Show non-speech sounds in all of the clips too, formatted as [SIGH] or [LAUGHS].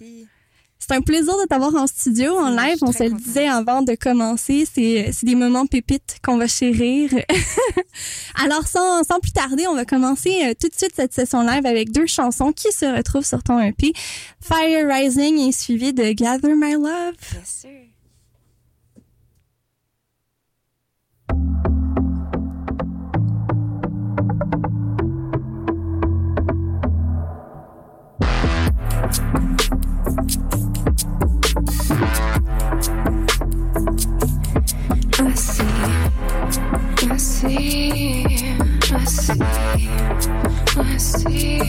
Merci. C'est un plaisir de t'avoir en studio, en live. On se le disait avant de commencer. C'est, c'est des moments pépites qu'on va chérir. [LAUGHS] Alors, sans, sans plus tarder, on va commencer euh, tout de suite cette session live avec deux chansons qui se retrouvent sur ton EP. Fire Rising est suivi de Gather My Love. Bien sûr. See, I see, I see,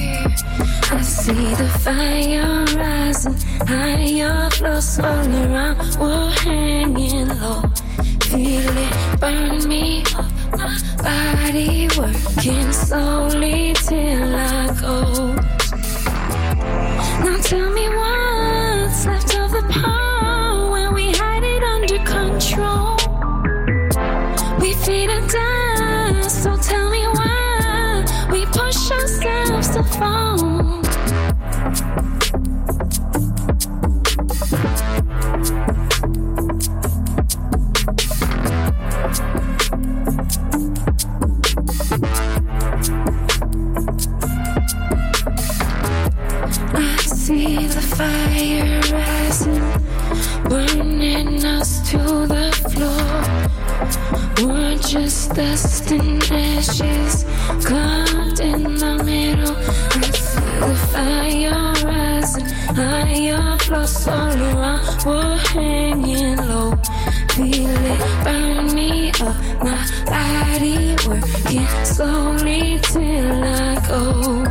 I see the fire rising higher, flows all around. We're hanging low, feel it burn me up. My body working slowly till I go. Now tell me what's left of the power when we had it under control. We fade to dust, fire rising, burning us to the floor. We're just dust and ashes, caught in the middle. I see the fire rising, higher flows all around. We're hanging low, feel it burn me up. My body working slowly till I go.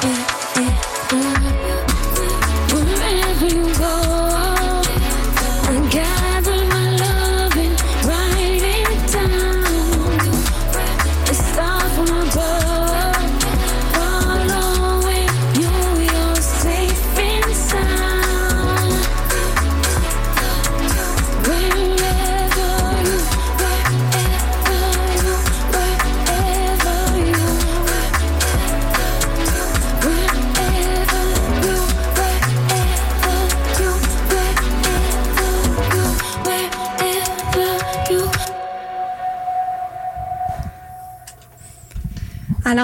sweet.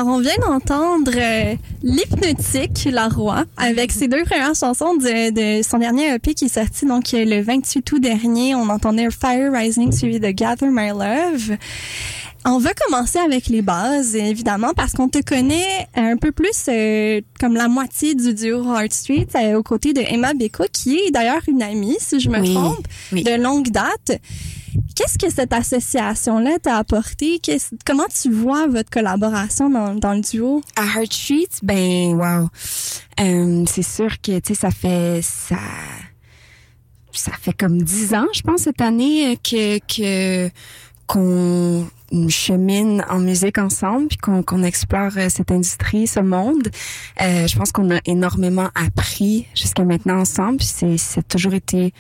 Alors, on vient d'entendre euh, l'hypnotique Leroy avec ses deux premières chansons de, de son dernier EP qui est sorti donc le 28 août dernier. On entendait Fire Rising suivi de Gather My Love. On va commencer avec les bases, évidemment, parce qu'on te connaît un peu plus euh, comme la moitié du duo Heart Street euh, aux côtés de Emma Beko, qui est d'ailleurs une amie, si je me Oui, trompe, oui. de longue date. Qu'est-ce que cette association-là t'a apporté? Comment tu vois votre collaboration dans, le duo? À Heart Street, ben wow. Euh, c'est sûr que tu sais ça fait ça ça fait comme dix ans, je pense cette année que qu'on chemine en musique ensemble puis qu'on explore euh, cette industrie, ce monde. Euh, je pense qu'on a énormément appris jusqu'à maintenant ensemble. C'est toujours été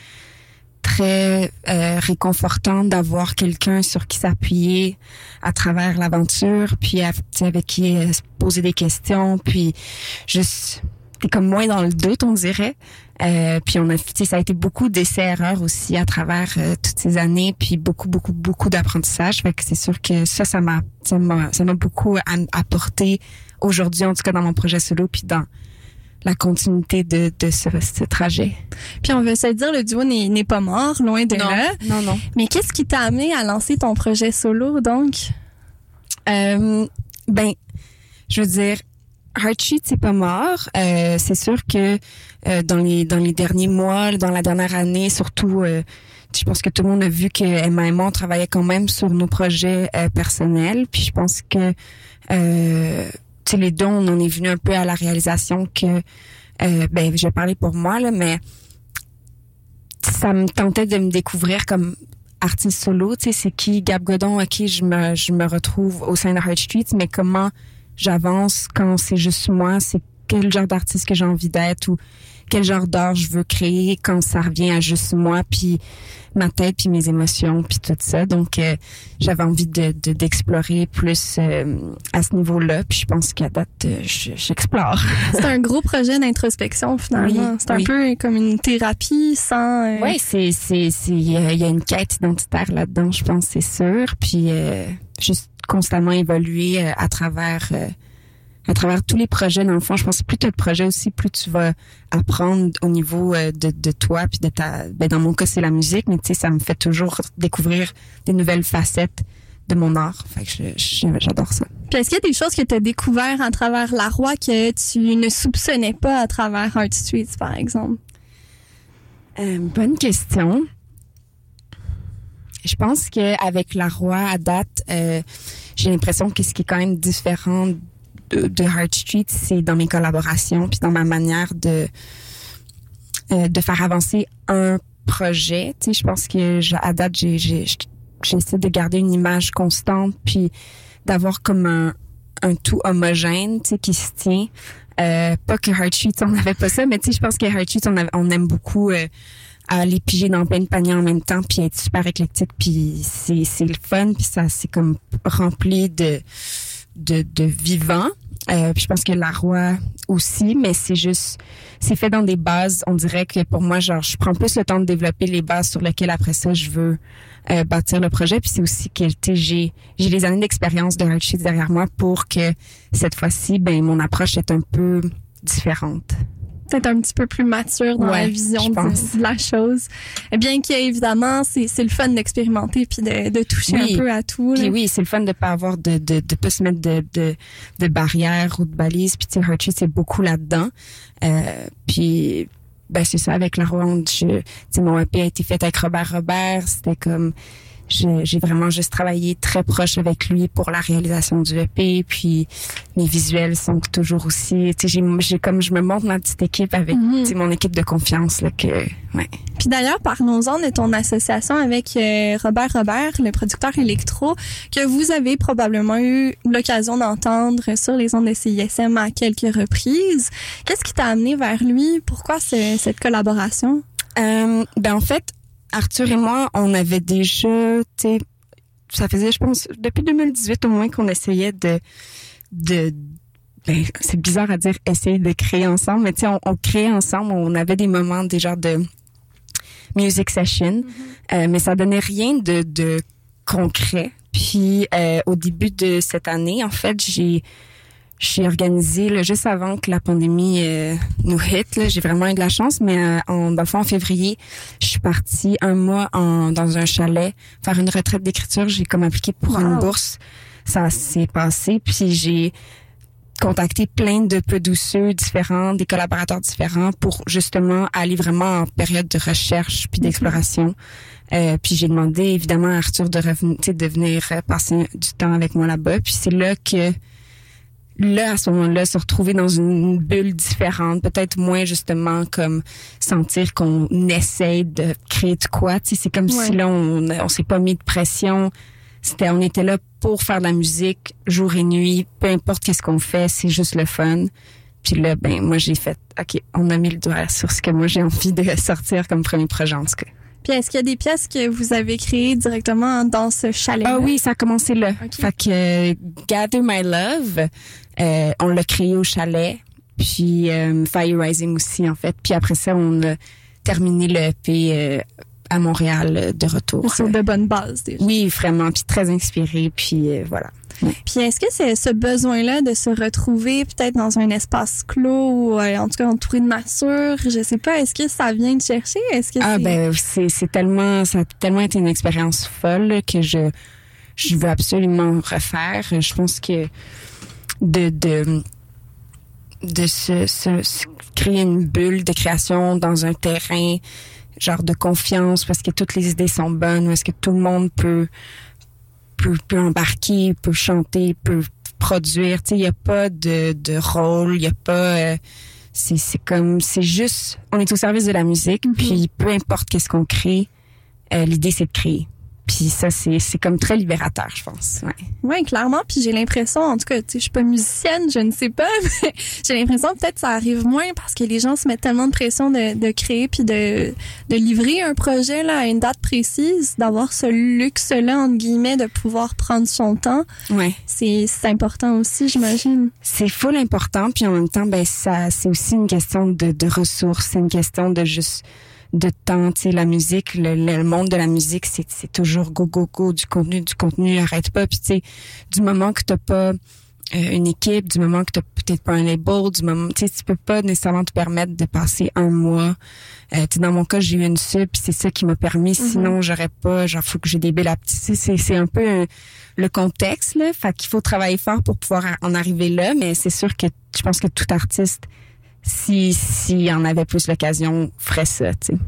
très euh, réconfortant d'avoir quelqu'un sur qui s'appuyer à travers l'aventure, puis avec qui euh, se poser des questions, puis juste t'es comme moins dans le doute, on dirait. Euh, puis on a, ça a été beaucoup d'essais-erreurs aussi à travers euh, toutes ces années, puis beaucoup, beaucoup, beaucoup d'apprentissage. Fait que c'est sûr que ça, ça m'a, ça m'a, ça m'a beaucoup apporté aujourd'hui, en tout cas dans mon projet solo, puis dans la continuité de, de ce, ce trajet. Puis on veut se dire, le duo n'est n'est pas mort, loin de là. non, non. Mais qu'est-ce qui t'a amené à lancer ton projet solo, donc? Euh, ben, je veux dire, Heartsheet, c'est pas mort. Euh, c'est sûr que euh, dans les dans les derniers mois, dans la dernière année, surtout, euh, je pense que tout le monde a vu que Emma et moi, on travaillait quand même sur nos projets euh, personnels. Puis je pense que sais, les deux, on est venu un peu à la réalisation que, euh, ben, je vais pour moi là, mais ça me tentait de me découvrir comme artiste solo, tu sais, c'est qui Gab Godon, à qui je me, je me retrouve au sein de Heart Street, mais comment j'avance quand c'est juste moi, c'est quel genre d'artiste que j'ai envie d'être ou quel genre d'art je veux créer quand ça revient à juste moi, puis ma tête, puis mes émotions, puis tout ça. Donc, euh, j'avais envie de de- d'explorer plus euh, à ce niveau-là, puis je pense qu'à date, euh, je- j'explore. [LAUGHS] C'est un gros projet d'introspection, finalement. Oui, c'est un oui. peu comme une thérapie sans... euh, Oui, c'est c'est c'est il y, a une quête identitaire là-dedans, je pense c'est sûr, puis euh, juste constamment évoluer euh, à travers euh, à travers tous les projets dans le fond, je pense que plus tu as de projets aussi, plus tu vas apprendre au niveau euh, de, de toi puis de ta ben dans mon cas c'est la musique, mais tu sais ça me fait toujours découvrir des nouvelles facettes de mon art. Fait que j'adore ça. Puis est-ce qu'il y a des choses que tu as découvert à travers la roi que tu ne soupçonnais pas à travers Heart Streets, par exemple? Euh, bonne question. Je pense qu'avec la roi à date, euh, j'ai l'impression que ce qui est quand même différent de, Heart Street, c'est dans mes collaborations puis dans ma manière de euh, de faire avancer un projet. Tu sais, je pense que à date, j'essaie de garder une image constante puis d'avoir comme un un tout homogène, tu sais, qui se tient. Euh, pas que Heart Street, on n'avait pas ça, mais tu sais, je pense que Heart Street, on, avait- on aime beaucoup euh, aller piger dans plein de paniers en même temps, puis être super éclectique, puis c'est c'est le fun, puis ça c'est comme rempli de de, de vivant. Euh, je pense que la roi aussi, mais c'est juste c'est fait dans des bases. On dirait que pour moi, genre, je prends plus le temps de développer les bases sur lesquelles après ça je veux euh, bâtir le projet. Puis c'est aussi que j'ai j'ai les années d'expérience de Heartsheet derrière moi pour que cette fois-ci, ben mon approche est un peu différente. Peut-être un petit peu plus mature dans Ouais, la vision de, la chose. Bien qu'évidemment, c'est c'est le fun d'expérimenter puis de, de toucher Oui. un peu à tout. Puis oui, c'est le fun de pas avoir de de de pas se mettre de de, de barrières ou de balises. Puis tu sais, c'est beaucoup là-dedans. Euh, puis ben c'est ça avec la ronde. Je, mon EP a été fait avec Robert Robert. C'était comme j'ai vraiment juste travaillé très proche avec lui pour la réalisation du EP. Puis mes visuels sont toujours aussi. Tu sais, j'ai comme je me montre ma petite équipe avec sais, mon équipe de confiance là que ouais. Puis d'ailleurs, parlons-en de ton association avec euh, Robert Robert, le producteur électro, que vous avez probablement eu l'occasion d'entendre sur les ondes de CISM à quelques reprises. Qu'est-ce qui t'a amené vers lui? Pourquoi ce- cette collaboration? Euh, ben en fait, Arthur et moi, on avait déjà, tu sais, ça faisait, je pense, depuis 2018 au moins qu'on essayait de, de, ben, c'est bizarre à dire essayer de créer ensemble, mais tu sais, on, on créait ensemble, on avait des moments déjà de music session, euh, mais ça donnait rien de, de concret. Puis euh, au début de cette année, en fait, j'ai j'ai organisé là, juste avant que la pandémie euh, nous hit. J'ai vraiment eu de la chance, mais euh, en, dans le fond, en février, je suis partie un mois en, dans un chalet faire une retraite d'écriture. J'ai comme appliqué pour une Wow. bourse. Ça s'est passé, puis j'ai contacté plein de producers différents, des collaborateurs différents pour justement aller vraiment en période de recherche puis d'exploration. Euh, puis j'ai demandé évidemment à Arthur de revenir, de venir euh, passer du temps avec moi là-bas. Puis c'est là que là à ce moment-là se retrouver dans une bulle différente, peut-être moins justement comme sentir qu'on essaie de créer de quoi. Tu sais, c'est comme Ouais. si là on on s'est pas mis de pression. C'était on était là pour faire de la musique jour et nuit, peu importe qu'est-ce qu'on fait, c'est juste le fun. Puis là, ben moi j'ai fait, ok, on a mis le doigt sur ce que moi j'ai envie de sortir comme premier projet en tout cas. Puis est-ce qu'il y a des pièces que vous avez créées directement dans ce chalet? Ah oui, ça a commencé là. Fait que Gather My Love, euh, on l'a créé au chalet. Puis euh, Fire Rising aussi, en fait. Puis après ça, on a terminé le EP euh, à Montréal de retour. Sur de bonnes bases déjà. Oui, vraiment. Puis très inspiré. Puis euh, Puis est-ce que c'est ce besoin-là de se retrouver peut-être dans un espace clos ou euh, en tout cas entouré de nature, je sais pas, est-ce que ça vient de chercher? Est-ce que Ah ben c'est c'est tellement ça a tellement été une expérience folle là, que je je veux absolument refaire. Je pense que de de de se, se- se créer une bulle de création dans un terrain genre de confiance parce que toutes les idées sont bonnes, parce que tout le monde peut peut, peut embarquer, peut chanter, peut produire. Tu sais, il y a pas de de rôle, il y a pas euh, c'est c'est comme c'est juste on est au service de la musique puis peu importe qu'est-ce qu'on crée euh, l'idée c'est de créer puis ça c'est c'est comme très libérateur je pense ouais. Oui, clairement. Puis j'ai l'impression, en tout cas, tu sais, je suis pas musicienne, je ne sais pas, [LAUGHS] mais j'ai l'impression que peut-être ça arrive moins parce que les gens se mettent tellement de pression de, de créer puis de, de livrer un projet là à une date précise, d'avoir ce luxe-là entre guillemets de pouvoir prendre son temps. ouais C'est c'est important aussi, j'imagine. c'est full important puis en même temps ben ça c'est aussi une question de, de ressources c'est une question de juste de temps tu sais la musique le, le monde de la musique c'est c'est toujours go go go du contenu du contenu arrête pas. Puis tu sais du moment que t'as pas euh, une équipe du moment que t'as peut-être pas un label du moment tu sais tu peux pas nécessairement te permettre de passer un mois. Euh, tu sais, dans mon cas j'ai eu une sub puis c'est ça qui m'a permis. Sinon j'aurais pas genre faut que j'ai des billes à petit c'est c'est c'est un peu un- le contexte là. Fait qu'il faut travailler fort pour pouvoir en arriver là mais c'est sûr que je pense que tout artiste si s'il en avait plus l'occasion ferait ça tu sais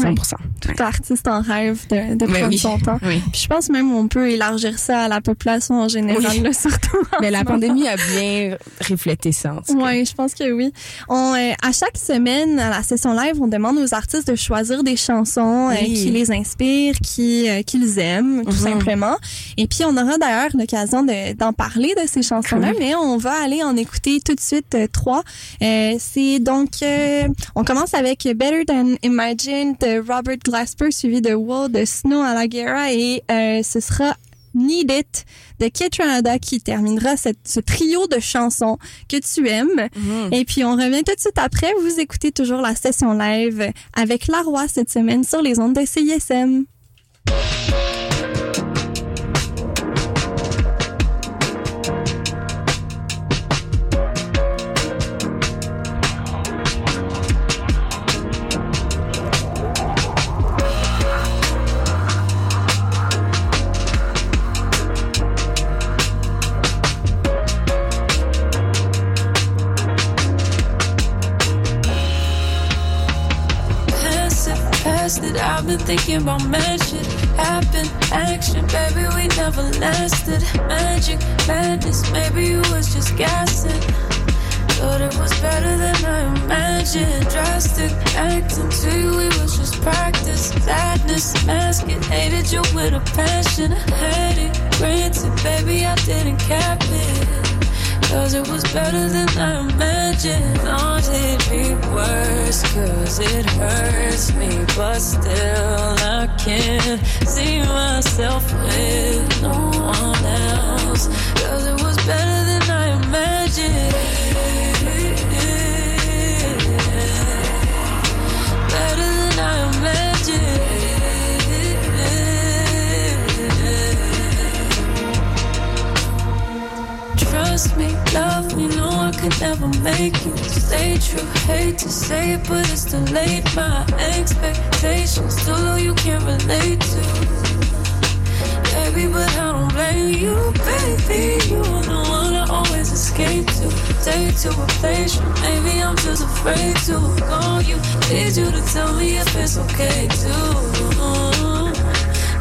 100% Tout artiste en rêve de, de Mais prendre oui. son temps. oui Puis je pense même on peut élargir ça à la population en général, Oui. là, surtout. en mais la pandémie a bien reflété ça. Oui, je pense que oui. On, euh, à chaque semaine, à la session live, on demande aux artistes de choisir des chansons euh, Oui. qui les inspirent, qui euh, qu'ils aiment, tout Mhm. simplement. Et puis, on aura d'ailleurs l'occasion de- d'en parler de ces chansons-là, Cool. mais on va aller en écouter tout de suite euh, trois. Euh, C'est donc, euh, on commence avec Better Than Imagine de Robert Glasper, suivi de Wool de Snow à la Guerra, et euh, ce sera Need It de Kid Tranada qui terminera cette, ce trio de chansons que tu aimes. Mhm. Et puis on revient tout de suite après. Vous écoutez toujours la session live avec La Roi cette semaine sur les ondes de CISM. Passion. Had it, granted, baby, I didn't cap it. Cause it was better than I imagined. Thought it'd be worse, cause it hurts me. But still, I can't see myself with no one else. Cause it love me, no, I could never make you stay true. Hate to say it, but it's too late. My expectations too low, you can't relate to. Baby, but I don't blame you, baby. You're the one I always escape to. Stay to a place, maybe I'm just afraid to call you. Need you to tell me if it's okay too.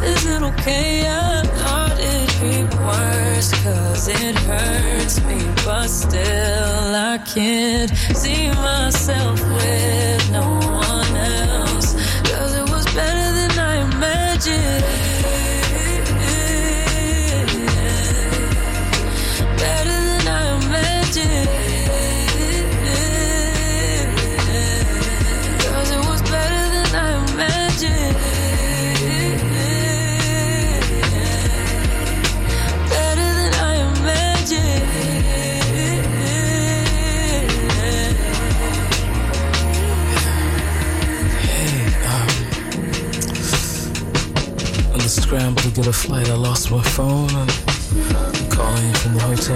Is it okay? I thought it keep words cause it hurts me but still I can't see myself with no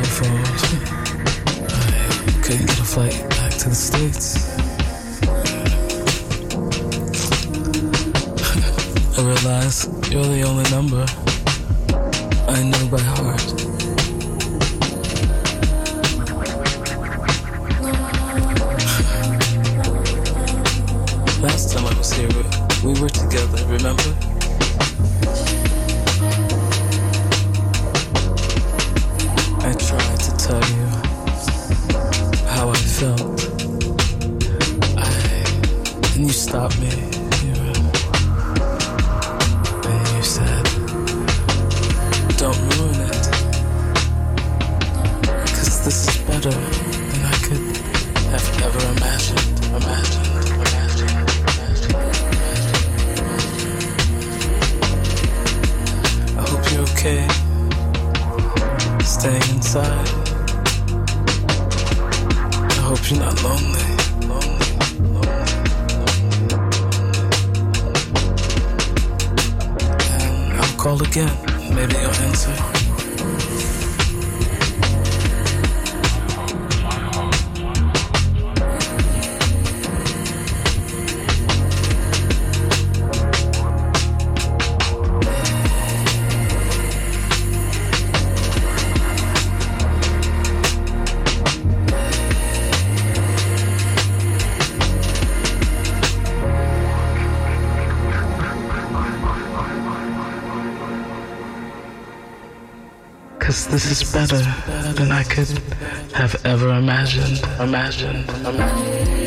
phones. I couldn't get a flight back to the States. [LAUGHS] I realized you're the only number I know by heart. imagine, imagine, imagine.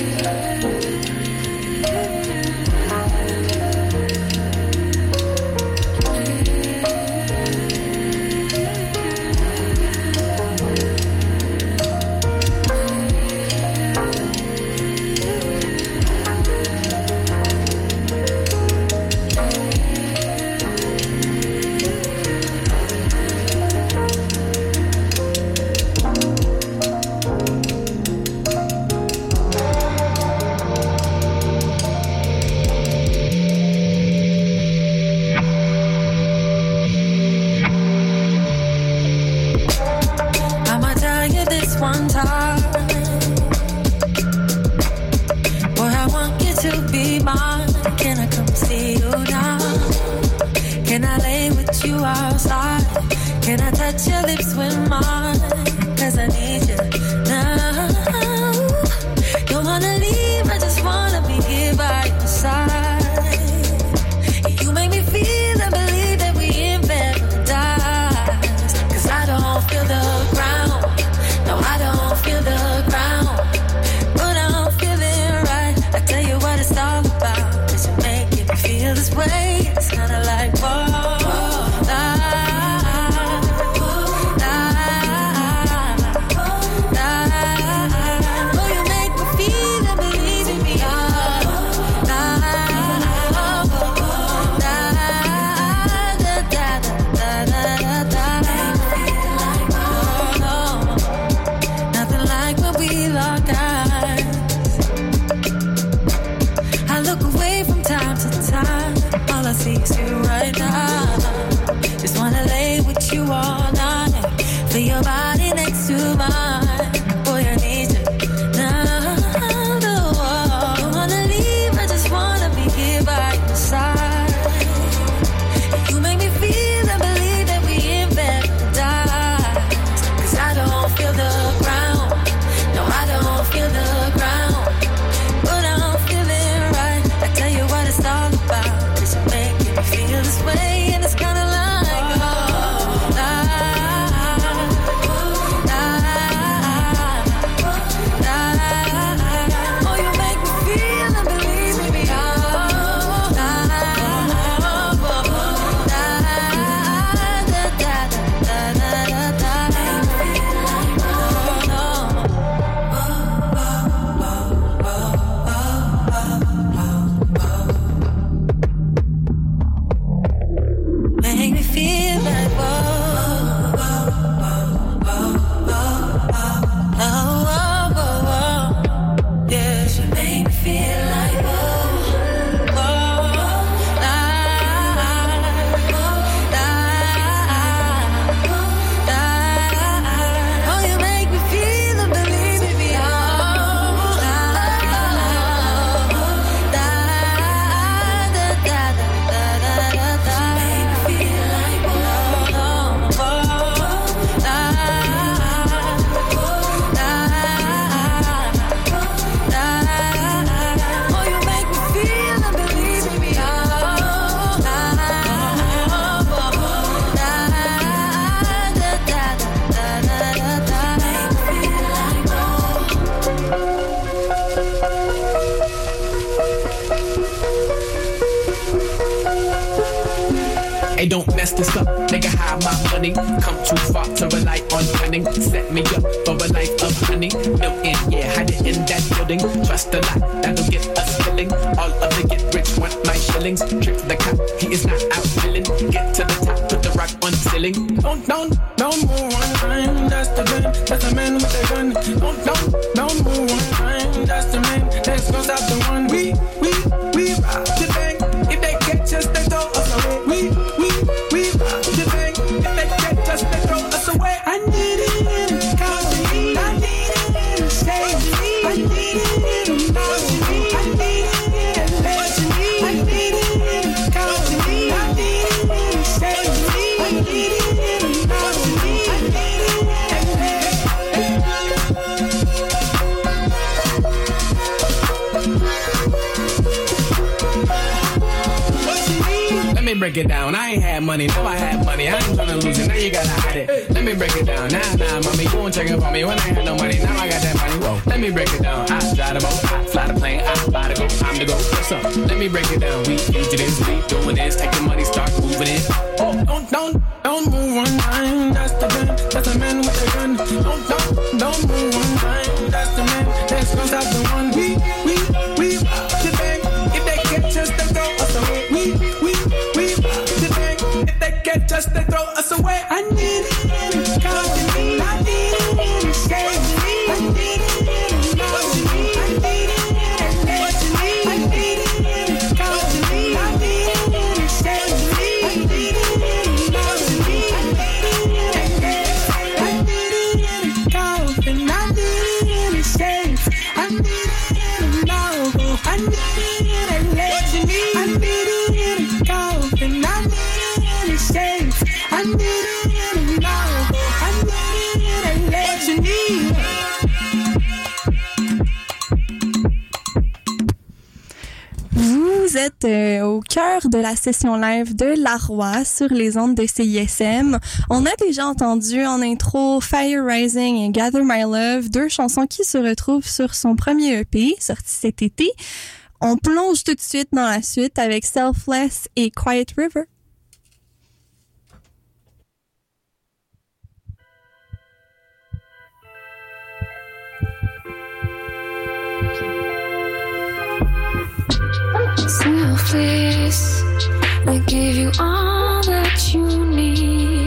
down. Someone checking for me when I had no money. Now I got that money. Whoa, let me break it down. I drive the boat, I fly the plane, I buy the go. I'm the go. What's up? Let me break it down. We do this, we doing this. Take the money, start moving it session live de La Roi sur les ondes de CISM. On a déjà entendu en intro Fire Rising et Gather My Love, deux chansons qui se retrouvent sur son premier EP sorti cet été. On plonge tout de suite dans la suite avec Selfless et Quiet River. I gave you all that you need.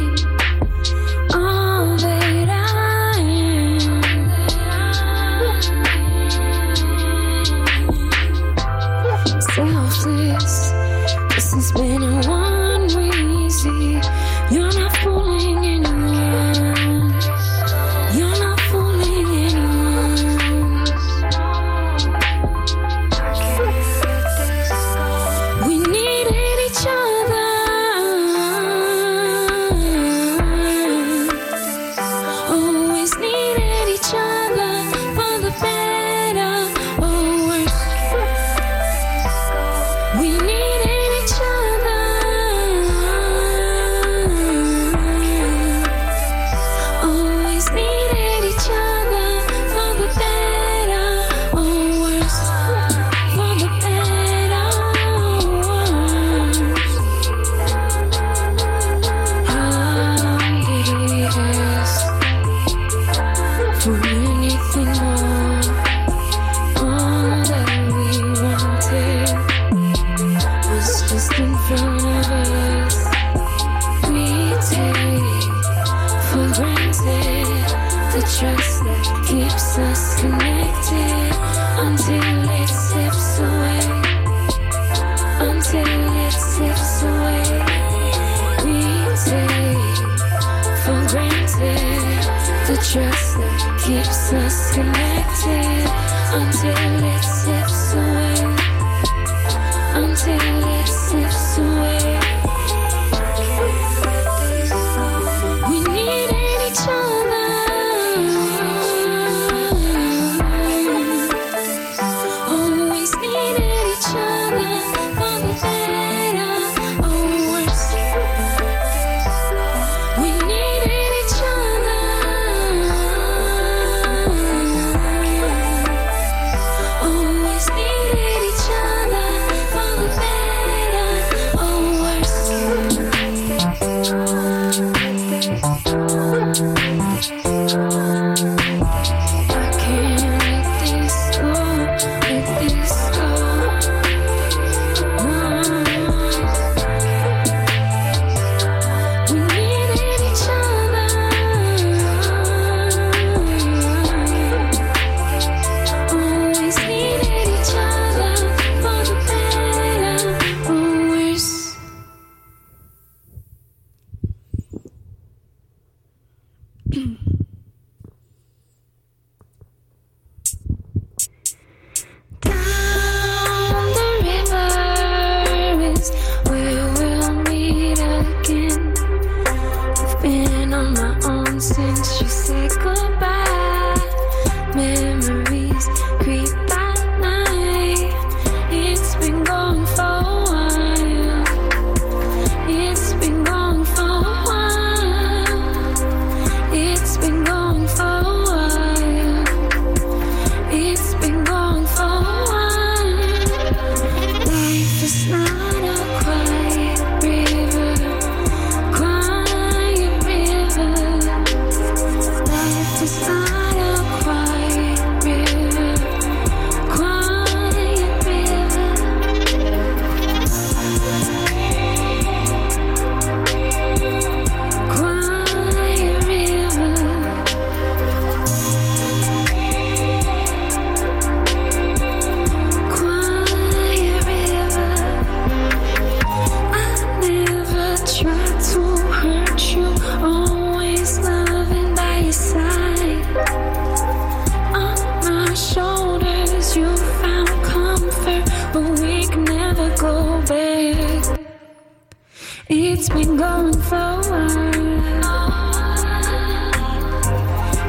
It's been going for a while.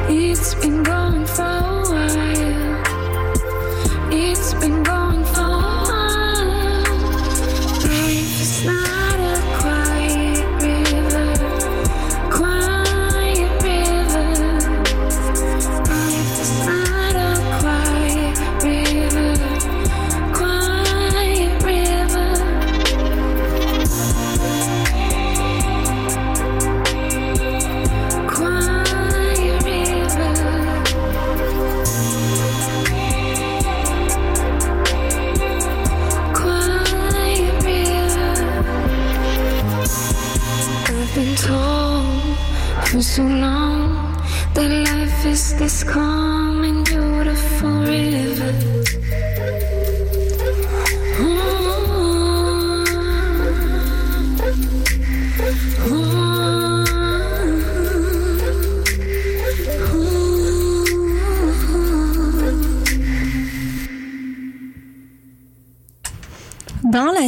It's been going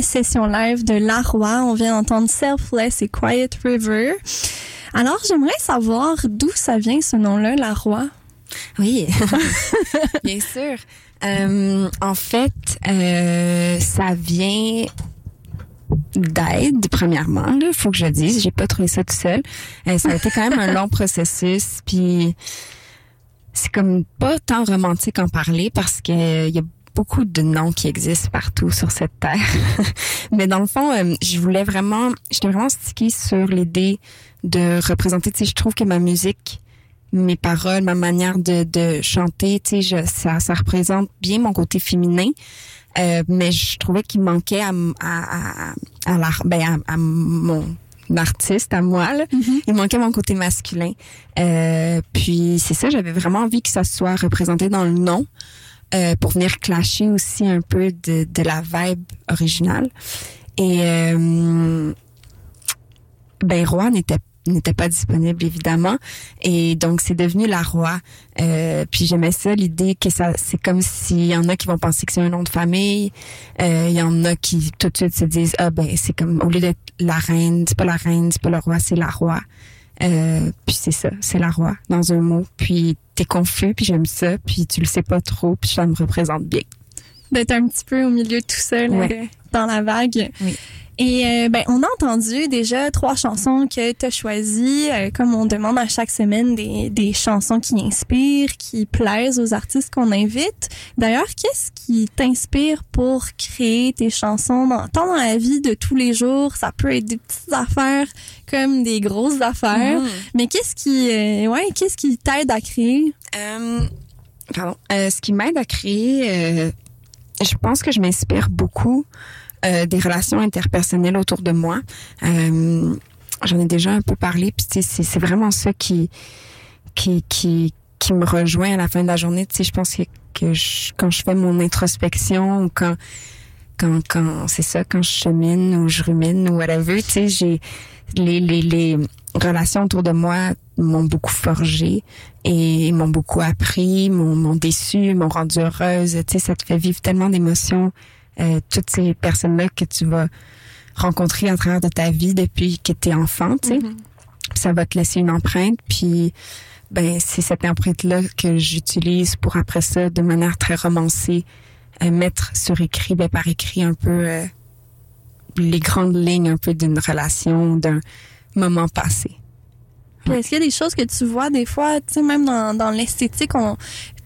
session live de La Roi, on vient d'entendre Selfless et Quiet River. Alors, j'aimerais savoir d'où ça vient ce nom-là, La Roi? Oui, [LAUGHS] bien sûr. Euh, en fait, euh, ça vient d'aide, premièrement. Il faut que je le dise, j'ai pas trouvé ça tout seul. Euh, ça a été quand même un long processus, puis c'est comme pas tant romantique en parler parce que il y a beaucoup de noms qui existent partout sur cette terre. [LAUGHS] Mais dans le fond, euh, je voulais vraiment, j'étais vraiment stickée sur l'idée de représenter, tu sais, je trouve que ma musique, mes paroles, ma manière de, de chanter, tu sais, ça, ça représente bien mon côté féminin. Euh, mais je trouvais qu'il manquait à, à, à, à, la- ben, à, à mon artiste, à moi, là. il manquait mon côté masculin. Euh, puis c'est ça, j'avais vraiment envie que ça soit représenté dans le nom. Euh, pour venir clasher aussi un peu de, de la vibe originale. Et euh, ben Roi n'était n'était pas disponible évidemment. Et donc c'est devenu la Roi euh, puis j'aimais ça l'idée que ça c'est comme s'il y en a qui vont penser que c'est un nom de famille. Euh, il y en a qui tout de suite se disent ah ben c'est comme au lieu d'être la reine c'est pas la reine c'est pas le roi c'est la roi euh, puis c'est ça c'est la roi dans un mot puis t'es confus puis j'aime ça puis tu le sais pas trop puis ça me représente bien D'être un petit peu au milieu tout seul Ouais. euh, dans la vague. Oui. Et euh, ben, on a entendu déjà trois chansons que tu as choisies, euh, comme on demande à chaque semaine des, des chansons qui inspirent, qui plaisent aux artistes qu'on invite. D'ailleurs, qu'est-ce qui t'inspire pour créer tes chansons, dans, tant dans la vie de tous les jours, ça peut être des petites affaires comme des grosses affaires, Mhm. mais qu'est-ce qui, euh, ouais, qu'est-ce qui t'aide à créer? Euh, pardon. Euh, ce qui m'aide à créer, euh, je pense que je m'inspire beaucoup euh, des relations interpersonnelles autour de moi. Euh, J'en ai déjà un peu parlé, puis c'est vraiment ça qui qui qui qui me rejoint à la fin de la journée. Tu sais, je pense que, que je- quand je fais mon introspection ou quand quand quand c'est ça, quand je chemine ou je rumine ou whatever, tu sais, j'ai les les les relations autour de moi m'ont beaucoup forgé et m'ont beaucoup appris, m'ont déçu, m'ont rendu heureuse. Tu sais, ça te fait vivre tellement d'émotions. Euh, toutes ces personnes-là que tu vas rencontrer à travers de ta vie depuis que t'es enfant, tu sais. Puis ça va te laisser une empreinte. Puis ben c'est cette empreinte là que j'utilise pour après ça de manière très romancée euh, mettre sur écrit, ben par écrit un peu euh, les grandes lignes un peu d'une relation, d'un moment passé. Est-ce qu'il y a des choses que tu vois des fois, tu sais, même dans, dans l'esthétique, on,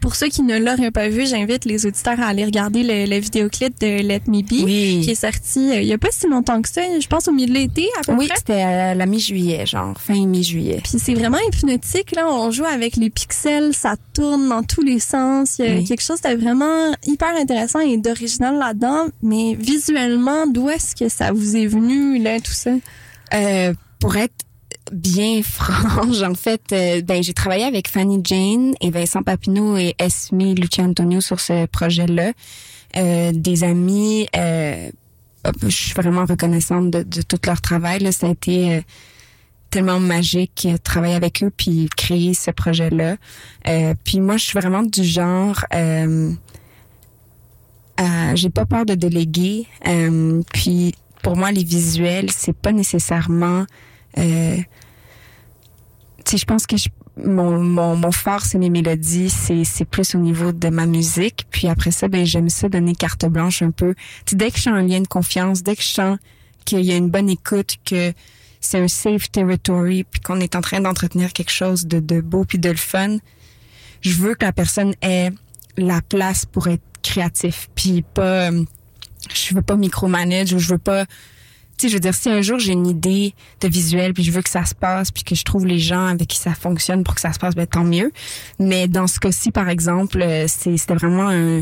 pour ceux qui ne l'auraient pas vu, j'invite les auditeurs à aller regarder le, le vidéoclip de Let Me Be, Oui. qui est sorti euh, il y a pas si longtemps que ça, je pense au milieu de l'été à peu Oui, près. c'était à la mi-juillet, genre fin mi-juillet. Puis c'est vraiment hypnotique, là. On joue avec les pixels, ça tourne dans tous les sens. Il y a Oui. quelque chose de vraiment hyper intéressant et d'original là-dedans. Mais visuellement, d'où est-ce que ça vous est venu, là, tout ça? Euh, pour être bien [LAUGHS] franche, en fait, euh, ben j'ai travaillé avec Fanny Jane et Vincent Papineau et Esme Lucia Antonio sur ce projet-là. Euh, des amis, euh, je suis vraiment reconnaissante de, de tout leur travail. Là. Ça a été euh, tellement magique euh, de travailler avec eux puis créer ce projet-là. Euh, puis moi, je suis vraiment du genre. Euh, j'ai pas peur de déléguer. Euh, puis pour moi, les visuels, c'est pas nécessairement. Euh, sais, je pense que je- mon, mon, mon fort, c'est mes mélodies, c'est, c'est plus au niveau de ma musique. Puis après ça, ben j'aime ça donner carte blanche un peu. Tu sais, dès que je sens un lien de confiance, dès que je sens qu'il y a une bonne écoute, que c'est un safe territory, puis qu'on est en train d'entretenir quelque chose de, de beau puis de le fun, je veux que la personne ait la place pour être créatif, puis pas, je veux pas micromanage ou je veux pas, sais, je veux dire, si un jour j'ai une idée de visuel puis je veux que ça se passe puis que je trouve les gens avec qui ça fonctionne pour que ça se passe, ben tant mieux. Mais dans ce cas-ci, par exemple, euh, c'est- c'était vraiment un,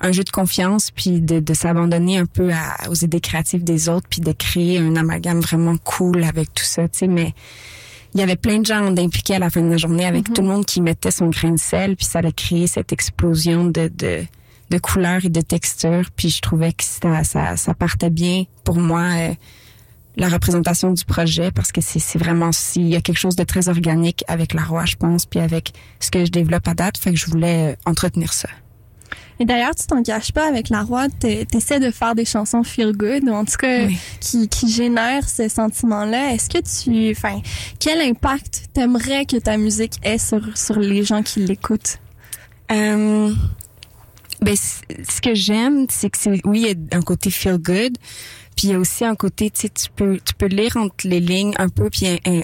un jeu de confiance puis de, de s'abandonner un peu à- aux idées créatives des autres puis de créer un amalgame vraiment cool avec tout ça, tu sais, mais il y avait plein de gens impliqués à la fin de la journée avec tout le monde qui mettait son grain de sel puis ça a créé cette explosion de, de, de couleurs et de textures puis je trouvais que ça, ça, ça partait bien pour moi euh, la représentation du projet parce que c'est vraiment si il y a quelque chose de très organique avec la roi je pense puis avec ce que je développe à date fait que je voulais euh, entretenir ça Et d'ailleurs, tu t'en caches pas avec la roi, t'es- t'essaies de faire des chansons feel good, ou en tout cas, Oui. qui, qui génèrent ce sentiment-là. Est-ce que tu, enfin, quel impact t'aimerais que ta musique ait sur, sur les gens qui l'écoutent? Euh, ben, ce que j'aime, c'est que c'est, oui, il y a un côté feel good, puis il y a aussi un côté, tu sais, tu peux, tu peux lire entre les lignes un peu, puis euh,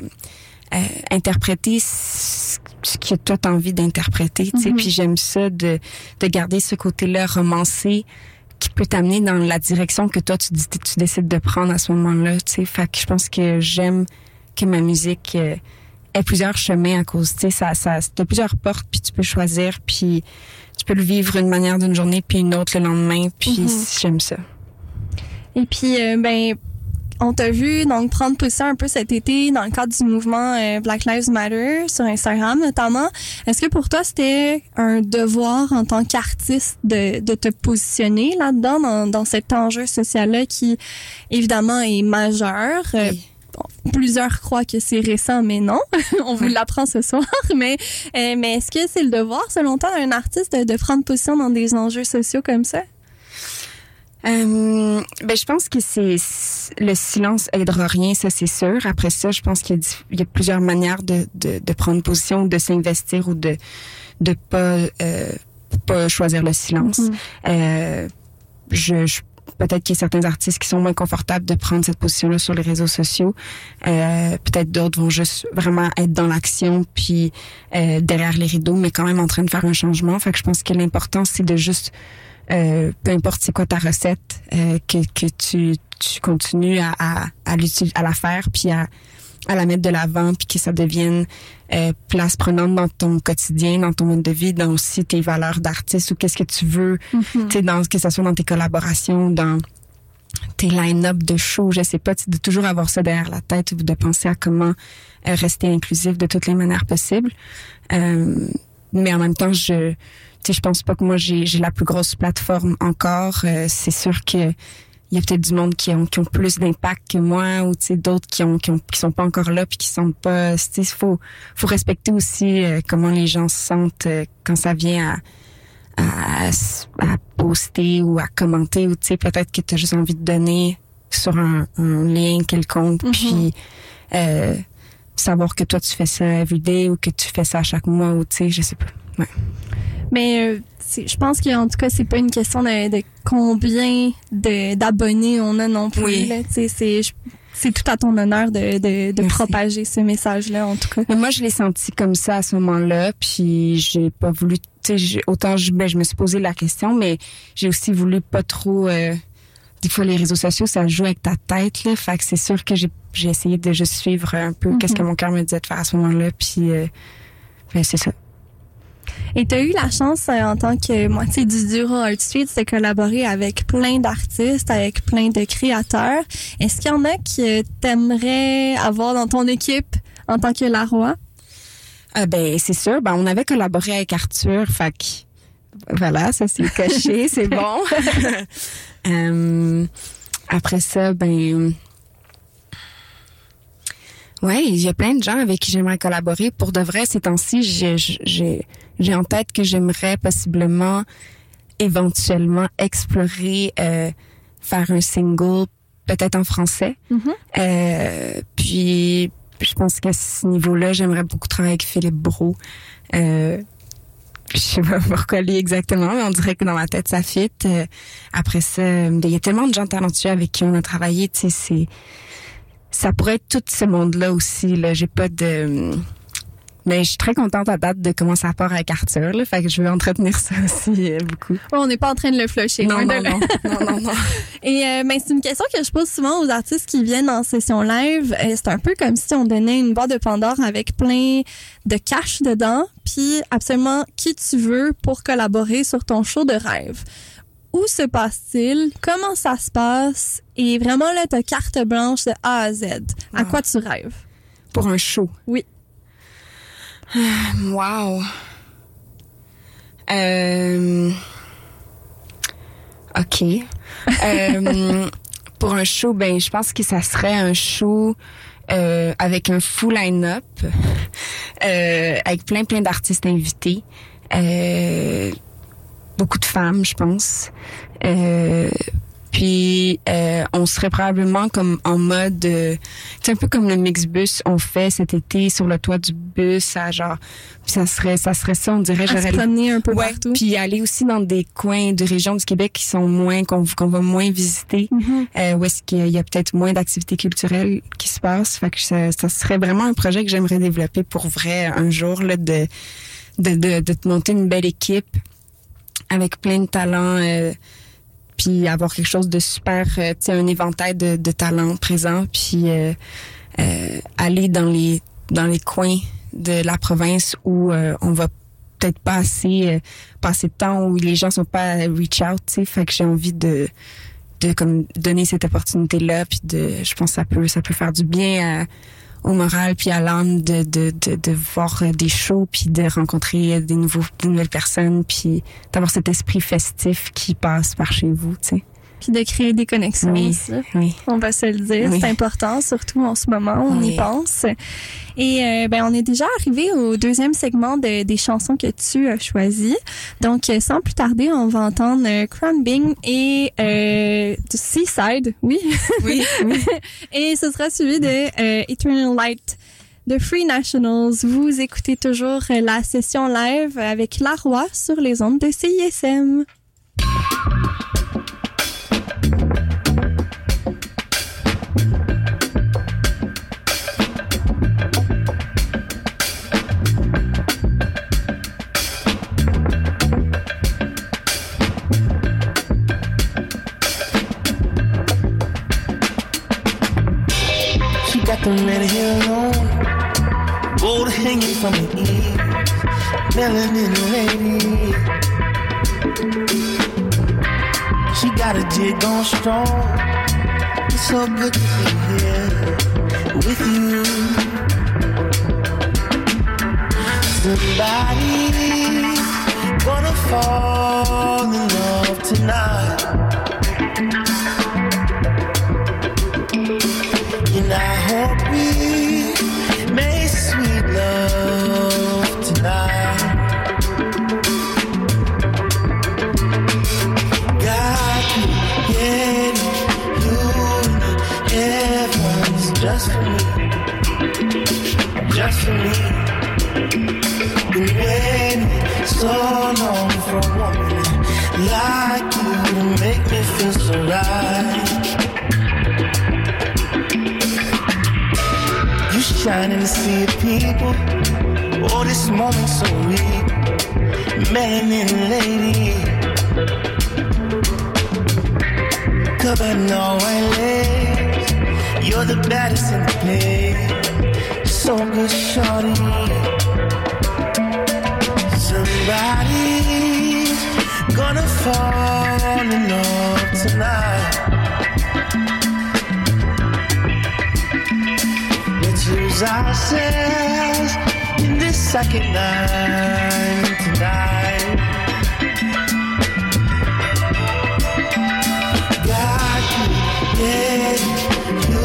euh, interpréter ce que toi t'as envie d'interpréter, tu sais, Mhm. puis j'aime ça de, de garder ce côté-là romancé qui peut t'amener dans la direction que toi tu, tu décides de prendre à ce moment-là, tu sais. Fait que je pense que j'aime que ma musique euh, ait plusieurs chemins à cause, tu sais, ça, ça, t'as plusieurs portes, puis tu peux choisir, puis tu peux le vivre une manière d'une journée, puis une autre le lendemain, puis Mhm. j'aime ça. Et puis, euh, ben, on t'a vu donc prendre position un peu cet été dans le cadre du mouvement euh, Black Lives Matter sur Instagram notamment. Est-ce que pour toi c'était un devoir en tant qu'artiste de, de te positionner là-dedans dans, dans cet enjeu social-là qui évidemment est majeur? Euh, Oui. Plusieurs croient que c'est récent, mais non. [LAUGHS] on vous l'apprend ce soir. [LAUGHS] Mais, euh, mais est-ce que c'est le devoir, selon toi, d'un artiste de, de prendre position dans des enjeux sociaux comme ça? Euh, ben, je pense que c'est le silence aidera rien, ça c'est sûr. Après ça, je pense qu'il y a, y plusieurs manières de, de, de prendre position, de s'investir ou de de pas euh, pas choisir le silence. Mhm. Euh, je, je peut-être qu'il y a certains artistes qui sont moins confortables de prendre cette position-là sur les réseaux sociaux. Euh, peut-être d'autres vont juste vraiment être dans l'action puis euh, derrière les rideaux, mais quand même en train de faire un changement. Fait que je pense que l'important c'est de juste euh, peu importe c'est quoi ta recette, euh, que, que tu, tu continues à, à, à, à la faire, puis à, à la mettre de l'avant, puis que ça devienne euh, place prenante dans ton quotidien, dans ton mode de vie, dans aussi tes valeurs d'artiste ou qu'est-ce que tu veux, tu sais, dans que ce soit dans tes collaborations, dans tes line-up de shows, je sais pas, de toujours avoir ça derrière la tête ou de penser à comment euh, rester inclusif de toutes les manières possibles. Euh, mais en même temps, je tu sais, je pense pas que moi j'ai j'ai la plus grosse plateforme encore. Euh, c'est sûr que il y a peut-être du monde qui ont qui ont plus d'impact que moi ou tu sais d'autres qui ont qui ont qui sont pas encore là puis qui sont pas. Tu sais, faut faut respecter aussi euh, comment les gens se sentent euh, quand ça vient à à, à poster ou à commenter ou tu sais peut-être que tu as juste envie de donner sur un, un lien quelconque Mhm. puis euh, savoir que toi tu fais ça everyday ou que tu fais ça à chaque mois ou tu sais, je sais pas. Ouais. Mais euh, je pense qu'en tout cas, c'est pas une question de, de combien de- d'abonnés on a non plus. Oui. C'est tout à ton honneur de, de, de propager ce message-là, en tout cas. Mais moi, je l'ai senti comme ça à ce moment-là, puis j'ai pas voulu, tu sais, j'ai- autant je, ben, je me suis posé la question, mais j'ai aussi voulu pas trop. euh, des fois, les réseaux sociaux, ça joue avec ta tête, là. Fait que c'est sûr que j'ai essayé de juste suivre un peu qu'est-ce que mon cœur me disait de faire à ce moment-là, puis euh, ben, c'est ça. Et tu as eu la chance, euh, en tant que moitié du duo Art Street, de collaborer avec plein d'artistes, avec plein de créateurs. Est-ce qu'il y en a que t'aimerais avoir dans ton équipe en tant que Laroi? Ah ben c'est sûr. Ben on avait collaboré avec Arthur, fait que voilà, ça c'est coché, [LAUGHS] c'est bon. [LAUGHS] Euh, après ça, ben ouais, il y a plein de gens avec qui j'aimerais collaborer. Pour de vrai, ces temps-ci, j'ai j'ai en tête que j'aimerais possiblement, éventuellement explorer euh, faire un single, peut-être en français. Mhm. Euh, puis je pense qu'à ce niveau-là, j'aimerais beaucoup travailler avec Philippe Brault. Euh, je sais pas [LAUGHS] pourquoi lui exactement, mais on dirait que dans ma tête ça fit. Euh, après ça, euh, il y a tellement de gens talentueux avec qui on a travaillé, tu sais, c'est ça pourrait être tout ce monde-là aussi. Là, j'ai pas de mais je suis très contente à date de comment ça part avec Arthur, là, fait que je veux entretenir ça [LAUGHS] aussi euh, beaucoup. on n'est pas en train de le flusher. Non, non, non, non, non, non. [LAUGHS] Et euh, ben, c'est une question que je pose souvent aux artistes qui viennent en session live. Euh, c'est un peu comme si on donnait une boîte de Pandore avec plein de cash dedans, puis absolument qui tu veux pour collaborer sur ton show de rêve. Où se passe-t-il? Comment ça se passe? Et vraiment, là, ta carte blanche de A à Z. À Wow. quoi tu rêves? Pour un show. Oui. [SIGHS] Wow. Euh... OK. [LAUGHS] Euh, pour un show, ben, je pense que ça serait un show euh, avec un full line-up, euh, avec plein, plein d'artistes invités. Beaucoup de femmes, je pense. Puis euh, on serait probablement comme en mode, euh, c'est un peu comme le mixbus on fait cet été sur le toit du bus, à genre, puis ça serait, ça serait ça, on dirait, j'aurais promener un peu Ouais, partout. puis aller aussi dans des coins de régions du Québec qui sont moins qu'on qu'on va moins visiter, Mhm. euh, où est-ce qu'il y a peut-être moins d'activités culturelles qui se passent. Fait que ça, ça serait vraiment un projet que j'aimerais développer pour vrai un jour là de de de, de te monter une belle équipe avec plein de talents. euh, puis avoir quelque chose de super, euh, tu sais, un éventail de, de talents présents, puis euh, euh, aller dans les dans les coins de la province où on va peut-être pas assez passer de temps où les gens sont pas reach out, tu sais, fait que j'ai envie de de comme donner cette opportunité là, puis de, je pense que ça peut ça peut faire du bien à- au moral puis à l'âme de, de, de, de voir euh, des shows puis de rencontrer des nouveaux des nouvelles personnes puis d'avoir cet esprit festif qui passe par chez vous, tu sais. Puis de créer des connexions Oui, oui. On va se le dire, Oui. c'est important, surtout en ce moment, on y pense. Et euh, ben on est déjà arrivé au deuxième segment de- des chansons que tu as choisies. Donc euh, sans plus tarder, on va entendre euh, Crown Bing et euh, Seaside, oui. Oui, [LAUGHS] et ce sera suivi de euh, Eternal Light de Free Nationals. Vous écoutez toujours la session live avec La Roi sur les ondes de CISM. Got the red hair gold hanging from her ears, melanin lady. She got a jig on strong. It's so good to be here with you. Somebody so long for a woman like you to make me feel so right. You shine in the sea of people. Oh, this moment so real. and lady. Covered in all white lace. You're the baddest in the place. So good, shorty. Somebody's gonna fall in love tonight. Let's lose ourselves in this second night tonight. Got you, yeah, you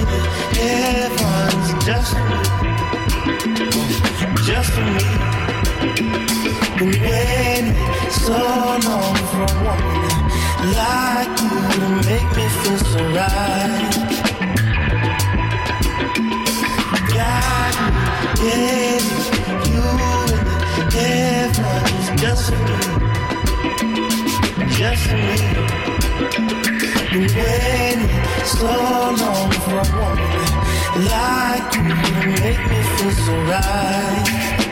in the heavens just for me, just for me. Been waiting so long for a woman like you to make me feel so right. Me, yeah, you in the heavens just for me, just for me. Been waiting so long for a woman like you to make me feel so right.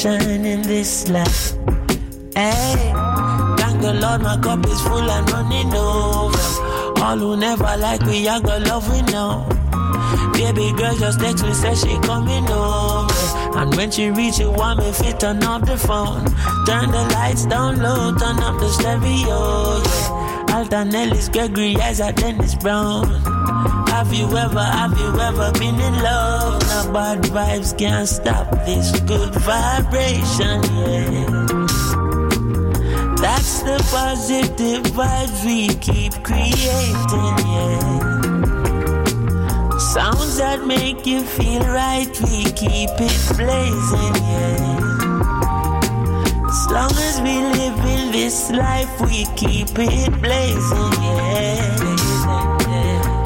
Shining this light. Hey, thank the Lord, my cup is full and running over. All who never like we, I got love we know. Baby girl just text me, say she coming over. And when she reach, you want me fit turn off the phone. Turn the lights down low, turn up the stereo. Yeah. Alton Ellis, Gregory, Isaac, Dennis Brown. Have you ever, have you ever been in love? Now bad vibes can't stop this good vibration, yeah. That's the positive vibes we keep creating, yeah. Sounds that make you feel right, we keep it blazing, yeah. As long as we live in this life, we keep it blazing, yeah.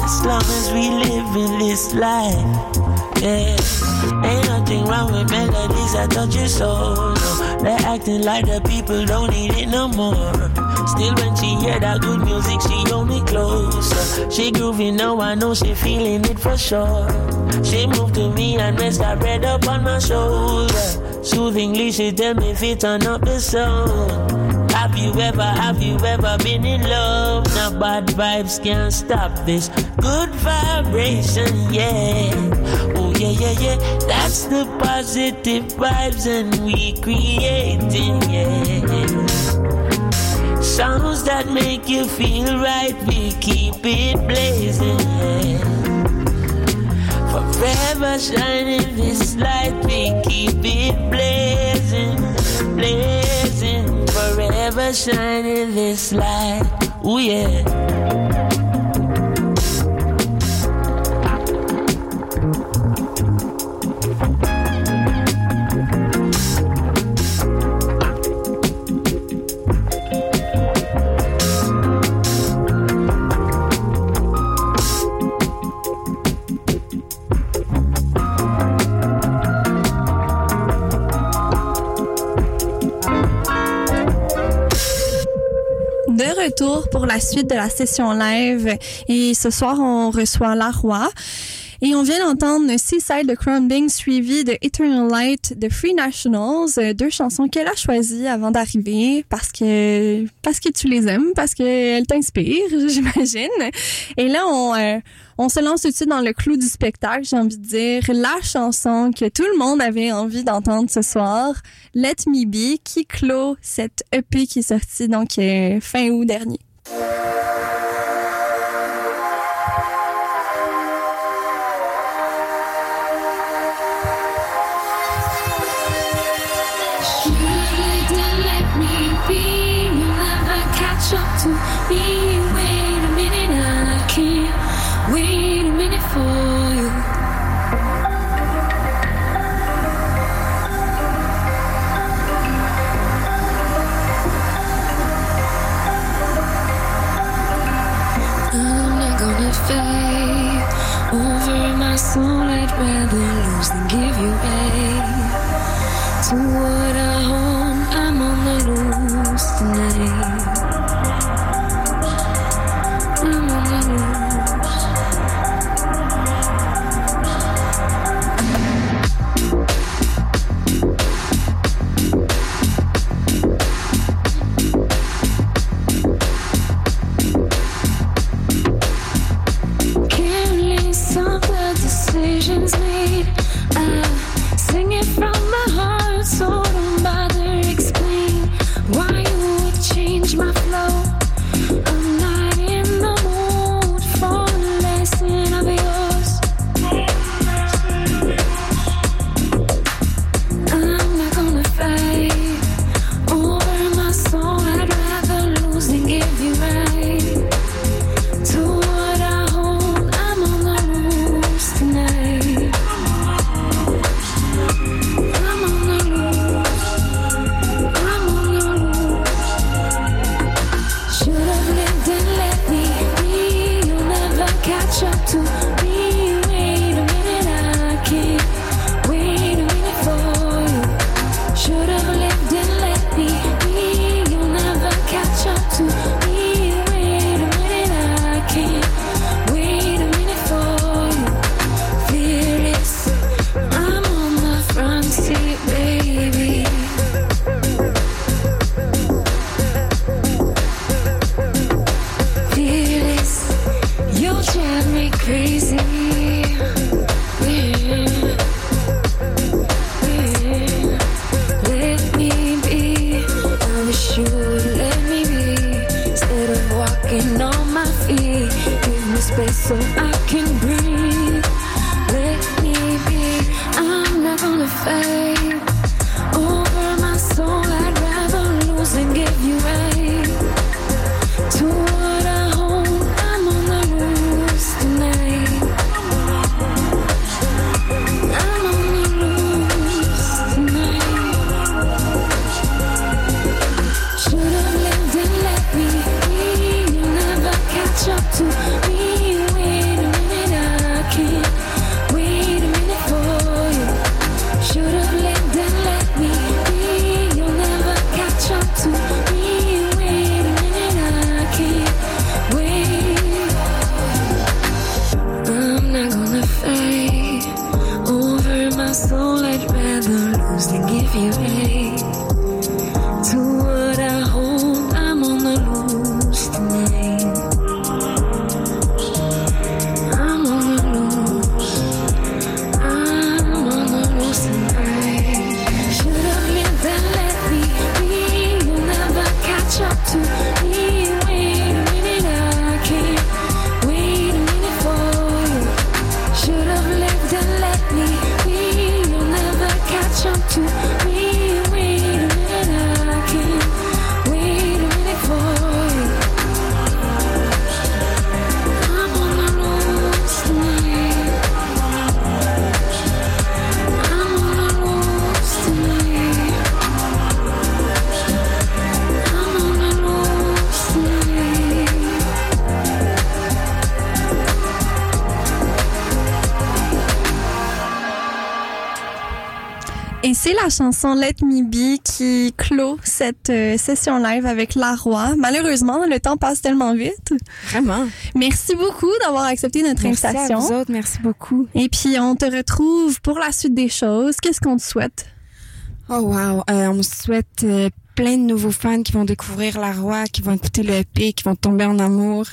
As long as we live in this life, yeah. Ain't nothing wrong with melodies that touch your soul. No. They're acting like the people don't need it no more. Still, when she hear that good music, she hold me closer. She grooving now, I know she feeling it for sure. She moved to me and rest her head up on my shoulder. Soothingly, she tell me if it turn up the sound. Have you ever, have you ever been in love? Now bad vibes can't stop this good vibration, yeah. Oh yeah, yeah, yeah. That's the positive vibes and we creating, yeah. Sounds that make you feel right, we keep it blazing, yeah. Forever shining this light, we keep it blazing, blazing. Forever shining this light, oh yeah. Pour la suite de la session live. Et ce soir on reçoit La Roi et on vient d'entendre Seaside de Crumbing suivi de Eternal Light de Free Nationals, euh, deux chansons qu'elle a choisies avant d'arriver parce que parce que tu les aimes, parce qu'elles t'inspirent, [LAUGHS] j'imagine. Et là on euh, on se lance tout de suite dans le clou du spectacle, j'ai envie de dire la chanson que tout le monde avait envie d'entendre ce soir, Let Me Be, qui clôt cette EP qui est sortie donc euh, fin août dernier. Soul. I'd rather lose than give you aid to what I own. La chanson Let Me Be qui clôt cette euh, session live avec La Roi. Malheureusement, le temps passe tellement vite. Vraiment. Merci beaucoup d'avoir accepté notre Merci à invitation. vous autres. Merci beaucoup. Et puis, on te retrouve pour la suite des choses. Qu'est-ce qu'on te souhaite? Oh wow. Euh, on me souhaite euh, plein de nouveaux fans qui vont découvrir La Roi, qui vont écouter le EP, qui vont tomber en amour.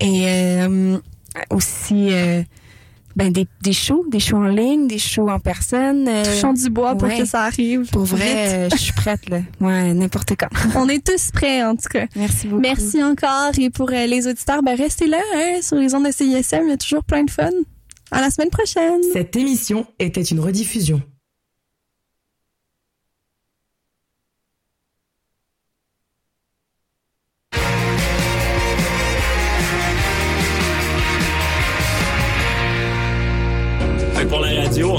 Et euh, aussi ben des, des shows, des shows en ligne, des shows en personne. euh, Touchons du bois pour ouais. que ça arrive. Pour vrai, euh, je suis prête là. Ouais, n'importe quand. [LAUGHS] On est tous prêts, en tout cas. Merci beaucoup. Merci encore. Et pour euh, les auditeurs, ben, restez là, hein, sur les ondes de CISM. Il y a toujours plein de fun. À la semaine prochaine. Cette émission était une rediffusion.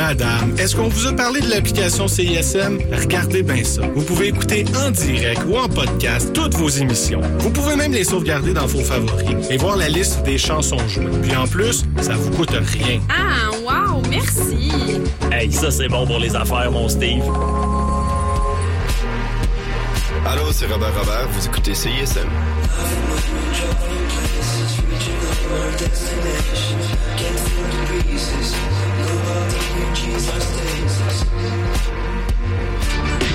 Madame, est-ce qu'on vous a parlé de l'application CISM? Regardez bien ça. Vous pouvez écouter en direct ou en podcast toutes vos émissions. Vous pouvez même les sauvegarder dans vos favoris et voir la liste des chansons jouées. Puis en plus, ça vous coûte rien. Ah, wow, merci. Hey, ça c'est bon pour les affaires, mon Steve. Allô, c'est Robert Robert, vous écoutez CISM. our destination. can feel the breezes, no energies are stasis.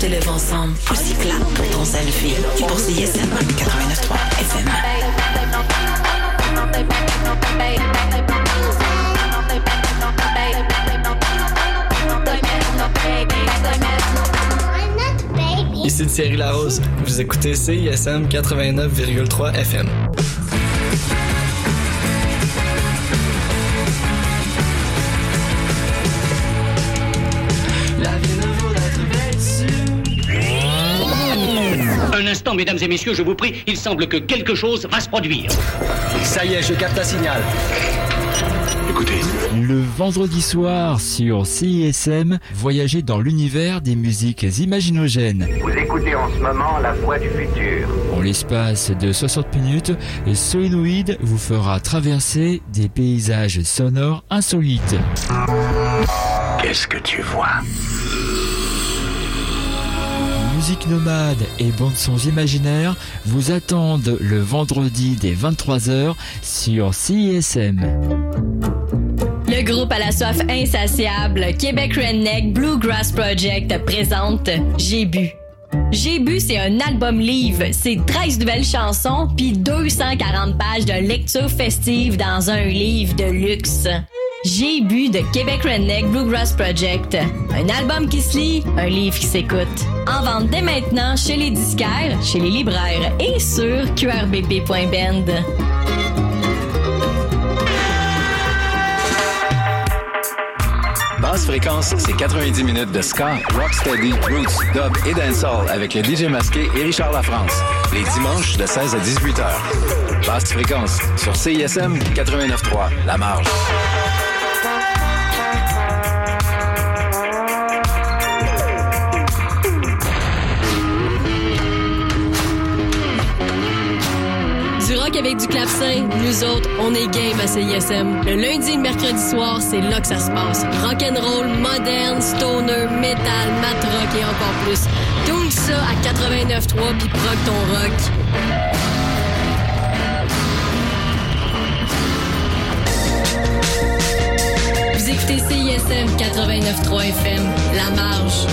Te lève ensemble, aussi clap pour ton selfie. Pour CISM 89.3 FM. Ici Thierry Larose, vous écoutez CISM 89,3 FM. Un instant, mesdames et messieurs, je vous prie, il semble que quelque chose va se produire. Ça y est, je capte un signal. Écoutez. Le vendredi soir sur CISM, voyagez dans l'univers des musiques imaginogènes. Vous écoutez en ce moment la voix du futur. En l'espace de 60 minutes, Solenoid vous fera traverser des paysages sonores insolites. Qu'est-ce que tu vois? Musique nomade et bandes sons imaginaires vous attendent le vendredi dès 23h sur CISM. Le groupe à la soif insatiable, Québec Redneck Bluegrass Project présente J'ai bu. J'ai bu, c'est un album livre. C'est 13 nouvelles chansons puis 240 pages de lecture festive dans un livre de luxe. J'ai bu de Québec Redneck Bluegrass Project. Un album qui se lit, un livre qui s'écoute. En vente dès maintenant chez les disquaires, chez les libraires et sur qrbb.bend. Basse fréquence, c'est 90 minutes de ska, rocksteady, roots, dub et dancehall avec le DJ masqué et Richard Lafrance. Les dimanches de 16 à 18 heures. Basse fréquence sur CISM 89.3, La Marge. Avec du clavecin, nous autres, on est game à CISM. Le lundi et le mercredi soir, c'est là que ça se passe. Rock'n'roll, moderne, stoner, metal, mat rock et encore plus. Tout ça à 89.3 puis proc ton rock. Vous écoutez CISM 89.3 FM, La Marge.